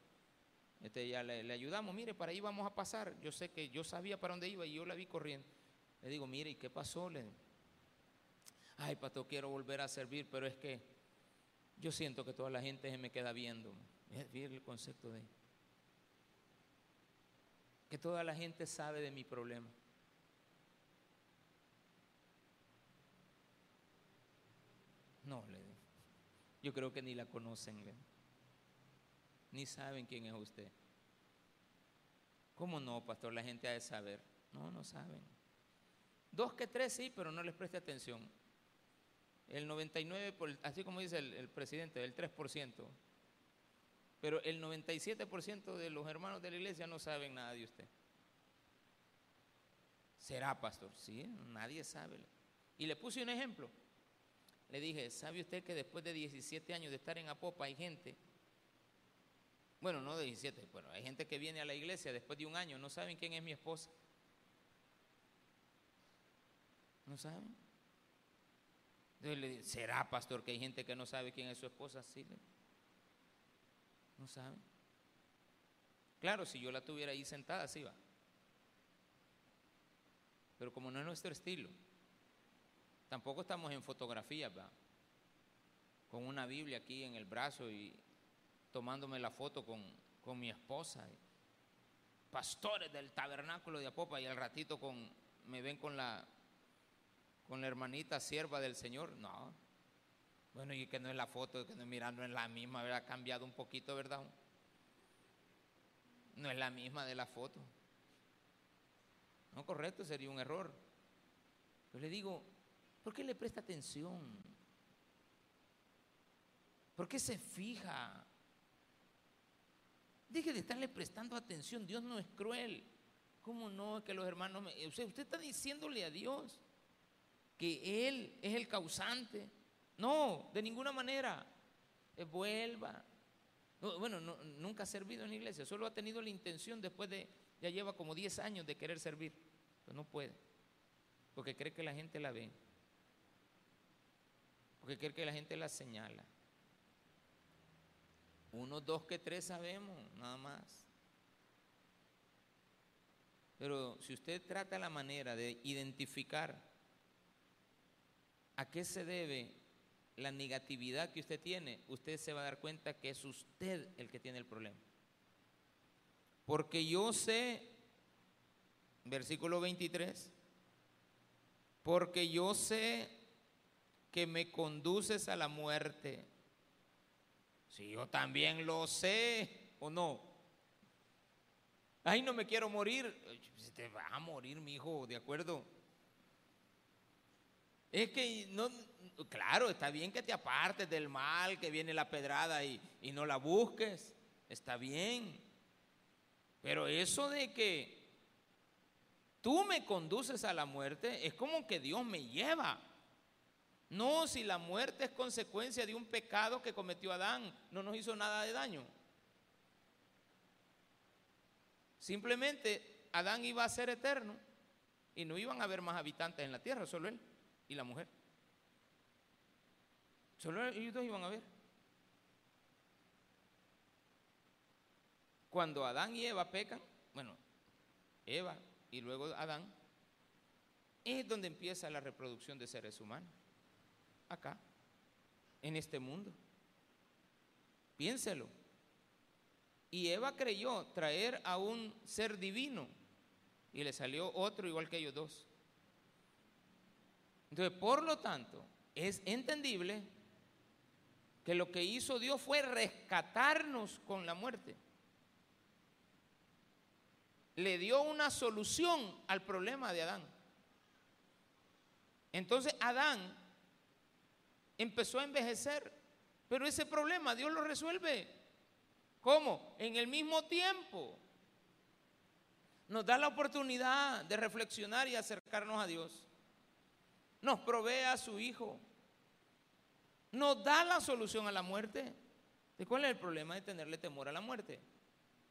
Este, ya le, ayudamos, mire, para ahí vamos a pasar. Yo sé que yo sabía para dónde iba y yo la vi corriendo. Le digo, mire, ¿y qué pasó? Le ay, pastor, quiero volver a servir, pero es que yo siento que toda la gente se me queda viendo. Es el concepto de que toda la gente sabe de mi problema. No, le yo creo que ni la conocen, ni saben quién es usted. ¿Cómo no, pastor? La gente ha de saber. No, no saben. Dos que tres sí, pero no les preste atención. El 99, así como dice el, presidente, el 3%. Pero el 97% de los hermanos de la iglesia no saben nada de usted. ¿Será, pastor? Sí, nadie sabe. Y le puse un ejemplo. Le dije, ¿sabe usted que después de 17 años de estar en Apopa hay gente, bueno, no de 17, bueno, hay gente que viene a la iglesia después de un año, no saben quién es mi esposa? ¿No saben? Entonces le dije, ¿será, pastor, que hay gente que no sabe quién es su esposa? Sí, no saben. Claro, si yo la tuviera ahí sentada, sí va. Pero como no es nuestro estilo, Tampoco estamos en fotografía, con una Biblia aquí en el brazo y tomándome la foto con, con mi esposa. Pastores del tabernáculo de Apopa y al ratito con, me ven con la, con la hermanita sierva del Señor. No. Bueno, y que no es la foto, que no mirando en la misma, ha cambiado un poquito, ¿verdad? No es la misma de la foto. No, correcto, sería un error. Yo le digo, ¿Por qué le presta atención? ¿Por qué se fija? deje de estarle prestando atención. Dios no es cruel. ¿Cómo no? Que los hermanos me... usted está diciéndole a Dios que Él es el causante. No, de ninguna manera. Eh, vuelva. bueno, nunca ha servido en la iglesia, solo ha tenido la intención después de, ya lleva como 10 años de querer servir. Pero no puede, porque cree que la gente la ve, porque cree que la gente la señala. Uno, dos que tres sabemos, nada más. Pero si usted trata la manera de identificar a qué se debe la negatividad que usted tiene, usted se va a dar cuenta que es usted el que tiene el problema. Porque yo sé, versículo 23, porque yo sé que me conduces a la muerte si yo también lo sé o no. Ay, no me quiero morir. Te va a morir, mi hijo, ¿de acuerdo? Es que no, claro, está bien que te apartes del mal, que viene la pedrada y, y no la busques. Está bien. Pero eso de que tú me conduces a la muerte es como que Dios me lleva. No, si la muerte es consecuencia de un pecado que cometió Adán, no nos hizo nada de daño. Simplemente Adán iba a ser eterno y no iban a haber más habitantes en la tierra, solo él y la mujer. Solo ellos dos iban a ver. Cuando Adán y Eva pecan, bueno, Eva y luego Adán, es donde empieza la reproducción de seres humanos acá, en este mundo. Piénselo. Y Eva creyó traer a un ser divino y le salió otro igual que ellos dos. Entonces, por lo tanto, es entendible que lo que hizo Dios fue rescatarnos con la muerte. Le dio una solución al problema de Adán. Entonces Adán empezó a envejecer. Pero ese problema Dios lo resuelve. ¿Cómo? En el mismo tiempo. Nos da la oportunidad de reflexionar y acercarnos a Dios. Nos provee a su Hijo. Nos da la solución a la muerte. ¿De cuál es el problema de tenerle temor a la muerte?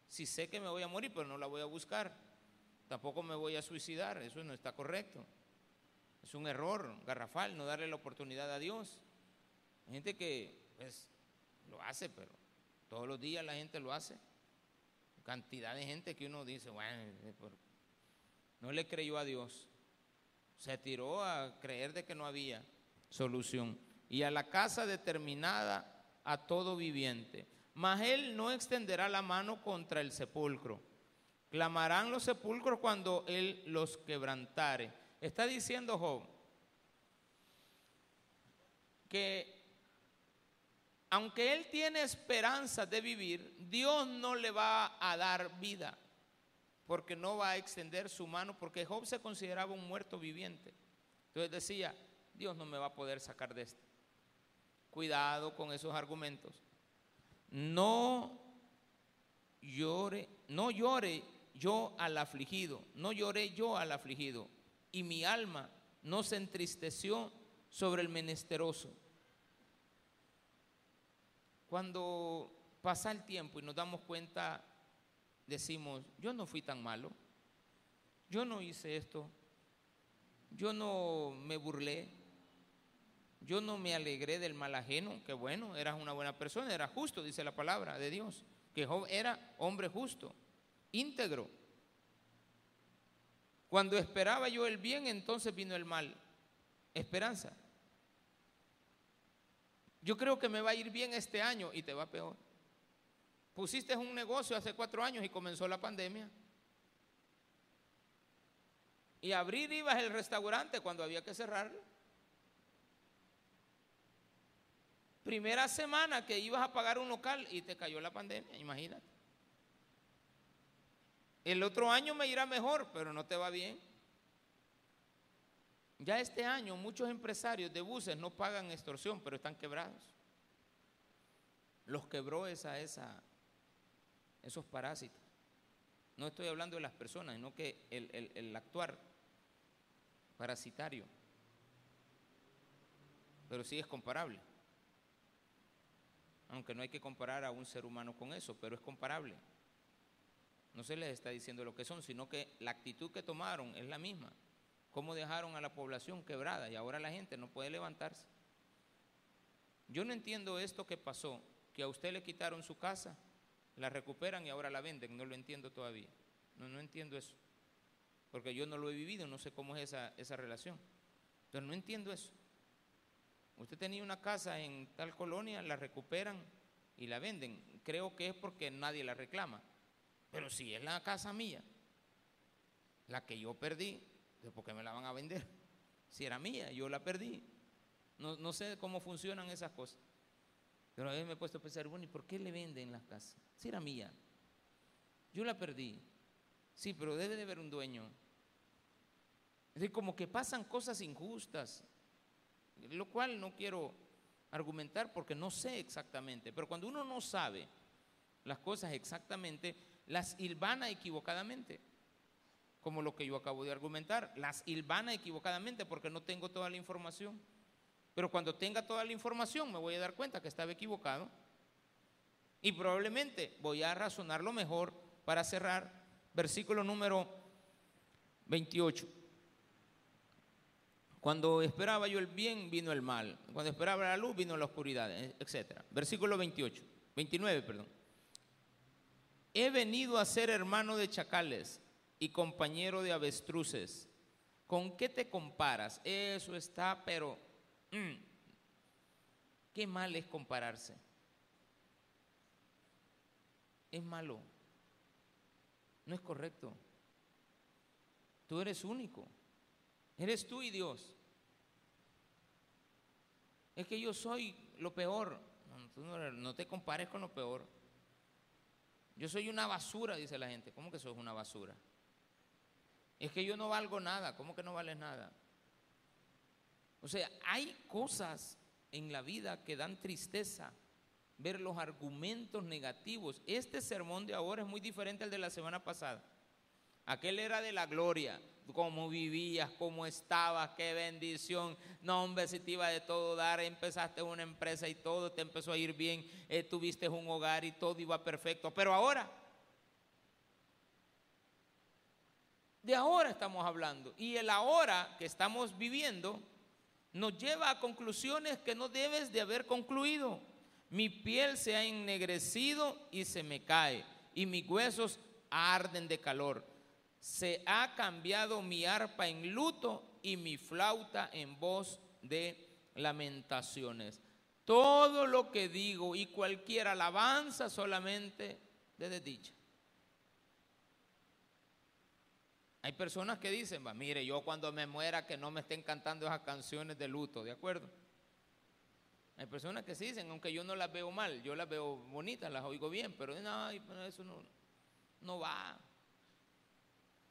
Si sé que me voy a morir, pero no la voy a buscar. Tampoco me voy a suicidar. Eso no está correcto. Es un error garrafal no darle la oportunidad a Dios. Hay gente que pues, lo hace, pero todos los días la gente lo hace. Cantidad de gente que uno dice, bueno, no le creyó a Dios. Se tiró a creer de que no había solución. Y a la casa determinada a todo viviente. Mas él no extenderá la mano contra el sepulcro. Clamarán los sepulcros cuando él los quebrantare. Está diciendo Job que aunque él tiene esperanza de vivir, Dios no le va a dar vida, porque no va a extender su mano, porque Job se consideraba un muerto viviente. Entonces decía, Dios no me va a poder sacar de esto. Cuidado con esos argumentos. No llore, no llore yo al afligido, no lloré yo al afligido, y mi alma no se entristeció sobre el menesteroso. Cuando pasa el tiempo y nos damos cuenta, decimos, yo no fui tan malo, yo no hice esto, yo no me burlé, yo no me alegré del mal ajeno, que bueno, eras una buena persona, era justo, dice la palabra de Dios, que Job era hombre justo, íntegro. Cuando esperaba yo el bien, entonces vino el mal. Esperanza yo creo que me va a ir bien este año y te va peor. Pusiste un negocio hace cuatro años y comenzó la pandemia. Y abrir ibas el restaurante cuando había que cerrarlo. Primera semana que ibas a pagar un local y te cayó la pandemia, imagínate. El otro año me irá mejor, pero no te va bien. Ya este año muchos empresarios de buses no pagan extorsión, pero están quebrados. Los quebró esa, esa, esos parásitos. No estoy hablando de las personas, sino que el, actuar parasitario. Pero sí es comparable. Aunque no hay que comparar a un ser humano con eso, pero es comparable. No se les está diciendo lo que son, sino que la actitud que tomaron es la misma. Cómo dejaron a la población quebrada y ahora la gente no puede levantarse. Yo no entiendo esto que pasó, que a usted le quitaron su casa, la recuperan y ahora la venden, no lo entiendo todavía. No, no entiendo eso, porque yo no lo he vivido, no sé cómo es esa, esa relación. Entonces no entiendo eso. Usted tenía una casa en tal colonia, la recuperan y la venden. Creo que es porque nadie la reclama. Pero si es la casa mía, la que yo perdí, ¿por qué me la van a vender? Si era mía, yo la perdí. No, no sé cómo funcionan esas cosas. Pero a veces me he puesto a pensar, bueno, ¿y por qué le venden las casas? Si era mía. Yo la perdí. Sí, pero debe de haber un dueño. Es decir, como que pasan cosas injustas, lo cual no quiero argumentar porque no sé exactamente. Pero cuando uno no sabe las cosas exactamente, las hilvana equivocadamente como lo que yo acabo de argumentar, las hilvana equivocadamente porque no tengo toda la información. Pero cuando tenga toda la información me voy a dar cuenta que estaba equivocado y probablemente voy a razonar lo mejor para cerrar versículo número 28. Cuando esperaba yo el bien, vino el mal. Cuando esperaba la luz, vino la oscuridad, etc. Versículo 28, 29, perdón. He venido a ser hermano de chacales y compañero de avestruces. ¿Con qué te comparas? Eso está, pero mm, qué mal es compararse. Es malo. No es correcto. Tú eres único. Eres tú y Dios. Es que yo soy lo peor. No, no te compares con lo peor. Yo soy una basura, dice la gente. ¿Cómo que sos una basura? Es que yo no valgo nada. ¿Cómo que no vales nada? O sea, hay cosas en la vida que dan tristeza. Ver los argumentos negativos. Este sermón de ahora es muy diferente al de la semana pasada. Aquel era de la gloria, cómo vivías, cómo estabas, qué bendición. No, hombre, si te iba de todo dar, empezaste una empresa y todo te empezó a ir bien, eh, tuviste un hogar y todo iba perfecto. Pero ahora, de ahora estamos hablando. Y el ahora que estamos viviendo nos lleva a conclusiones que no debes de haber concluido. Mi piel se ha ennegrecido y se me cae, y mis huesos arden de calor se ha cambiado mi arpa en luto y mi flauta en voz de lamentaciones. Todo lo que digo y cualquier alabanza solamente de desdicha. Hay personas que dicen, va, mire, yo cuando me muera que no me estén cantando esas canciones de luto, ¿de acuerdo? Hay personas que sí dicen, aunque yo no las veo mal, yo las veo bonitas, las oigo bien, pero no, eso no, no va.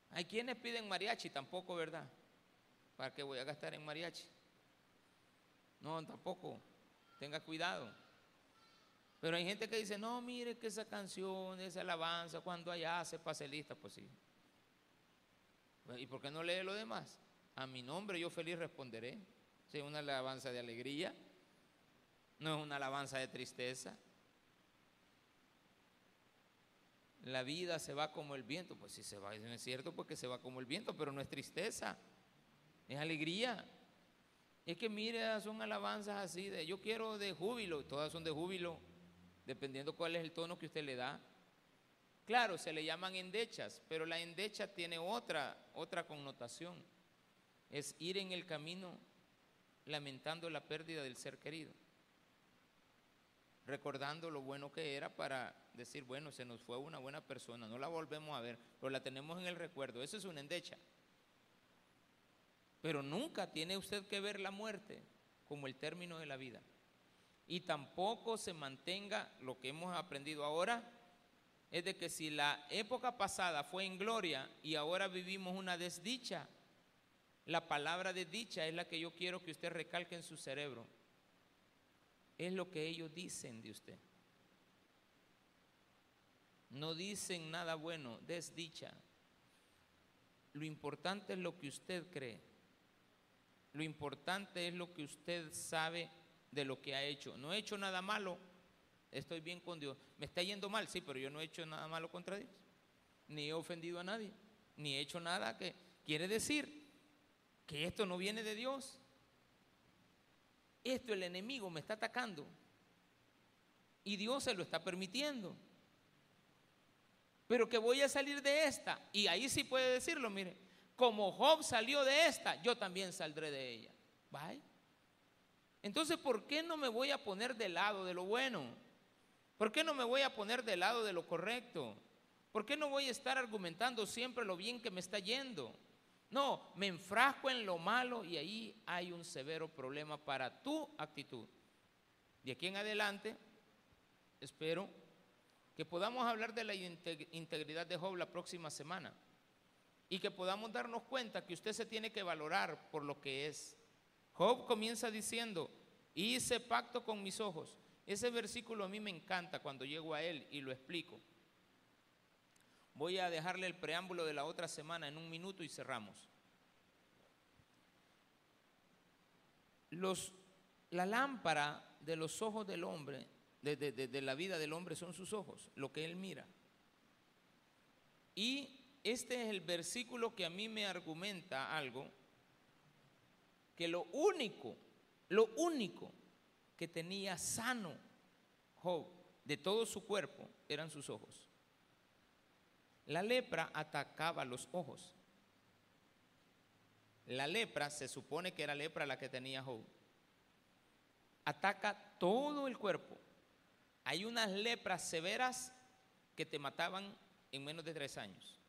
Hay quienes piden mariachi, tampoco, ¿verdad? ¿Para qué voy a gastar en mariachi? No, tampoco. Tenga cuidado. Pero hay gente que dice, no, mire que esa canción, esa alabanza, cuando allá se pase lista, pues sí. ¿Y por qué no lee lo demás? A mi nombre yo feliz responderé. Es una alabanza de alegría, no es una alabanza de tristeza. la vida se va como el viento. Pues si se va, no es cierto porque se va como el viento, pero no es tristeza, es alegría. Es que mire, son alabanzas así de yo quiero de júbilo, todas son de júbilo, dependiendo cuál es el tono que usted le da. Claro, se le llaman endechas, pero la endecha tiene otra, otra connotación. Es ir en el camino lamentando la pérdida del ser querido recordando lo bueno que era para decir, bueno, se nos fue una buena persona, no la volvemos a ver, pero la tenemos en el recuerdo. Eso es una endecha. Pero nunca tiene usted que ver la muerte como el término de la vida. Y tampoco se mantenga lo que hemos aprendido ahora, es de que si la época pasada fue en gloria y ahora vivimos una desdicha, la palabra desdicha es la que yo quiero que usted recalque en su cerebro es lo que ellos dicen de usted. no dicen nada bueno, desdicha. Lo importante es lo que usted cree. Lo importante es lo que usted sabe de lo que ha hecho. No he hecho nada malo, estoy bien con Dios. Me está yendo mal, sí, pero yo no he hecho nada malo contra Dios. Ni he ofendido a nadie, ni he hecho nada que quiere decir que esto no viene de Dios. Esto el enemigo me está atacando y Dios se lo está permitiendo pero que voy a salir de esta. Y ahí sí puede decirlo, mire, como Job salió de esta, yo también saldré de ella. ¿Vale? Entonces, ¿por qué no me voy a poner del lado de lo bueno? ¿Por qué no me voy a poner del lado de lo correcto? ¿Por qué no voy a estar argumentando siempre lo bien que me está yendo? No, me enfrasco en lo malo y ahí hay un severo problema para tu actitud. De aquí en adelante, espero que podamos hablar de la integridad de Job la próxima semana y que podamos darnos cuenta que usted se tiene que valorar por lo que es. Job comienza diciendo, hice pacto con mis ojos. Ese versículo a mí me encanta cuando llego a él y lo explico. Voy a dejarle el preámbulo de la otra semana en un minuto y cerramos. Los, la lámpara de los ojos del hombre de, la vida del hombre son sus ojos, lo que él mira. Y este es el versículo que a mí me argumenta algo, que lo único, lo único que tenía sano Job de todo su cuerpo eran sus ojos. La lepra atacaba los ojos. La lepra, se supone que era lepra la que tenía Job, ataca todo el cuerpo. Hay unas lepras severas que te mataban en menos de tres años.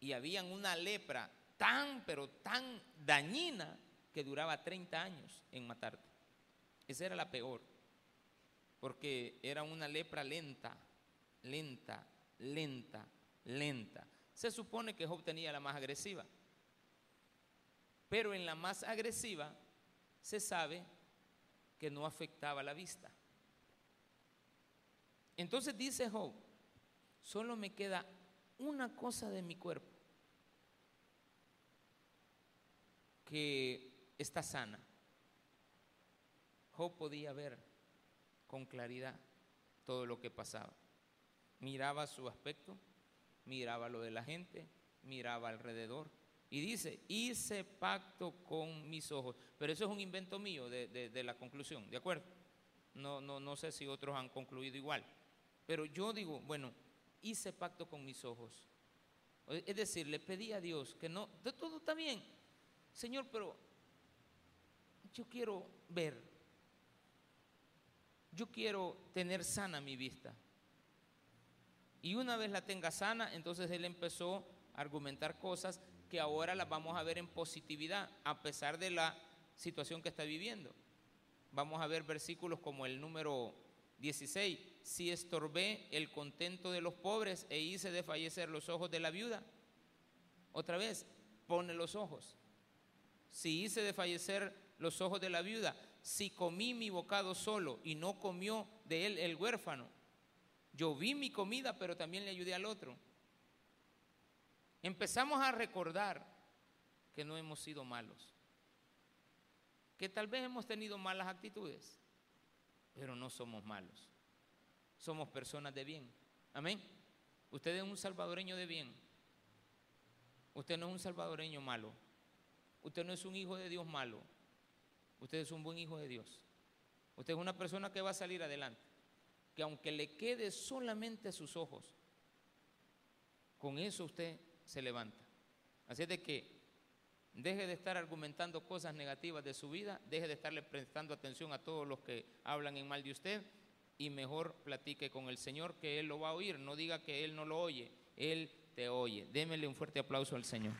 Y habían una lepra tan, pero tan dañina que duraba 30 años en matarte. Esa era la peor, porque era una lepra lenta, lenta, lenta, lenta. Se supone que Job tenía la más agresiva, pero en la más agresiva se sabe que no afectaba la vista. Entonces dice Job, solo me queda una cosa de mi cuerpo que está sana. Podía ver con claridad todo lo que pasaba. Miraba su aspecto, miraba lo de la gente, miraba alrededor. Y dice, hice pacto con mis ojos. Pero eso es un invento mío de, de la conclusión, ¿de acuerdo? No, no, no sé si otros han concluido igual. Pero yo digo, bueno, hice pacto con mis ojos. Es decir, le pedí a Dios que no, de todo está bien, Señor, pero yo quiero ver, yo quiero tener sana mi vista. Y una vez la tenga sana, entonces él empezó a argumentar cosas que ahora las vamos a ver en positividad, a pesar de la situación que está viviendo. Vamos a ver versículos como el número 16, si estorbé el contento de los pobres e hice de fallecer los ojos de la viuda. Otra vez, pone los ojos. Si hice de fallecer los ojos de la viuda, si comí mi bocado solo y no comió de él el huérfano, yo vi mi comida, pero también le ayudé al otro. Empezamos a recordar que no hemos sido malos, que tal vez hemos tenido malas actitudes, pero no somos malos. Somos personas de bien. Amén. Usted es un salvadoreño de bien. Usted no es un salvadoreño malo. Usted no es un hijo de Dios malo. Usted es un buen hijo de Dios. Usted es una persona que va a salir adelante. Que aunque le quede solamente a sus ojos, con eso usted se levanta. Así es de que Deje de estar argumentando cosas negativas de su vida, deje de estarle prestando atención a todos los que hablan en mal de usted y mejor platique con el Señor que Él lo va a oír. No diga que Él no lo oye, Él te oye. Démele un fuerte aplauso al Señor.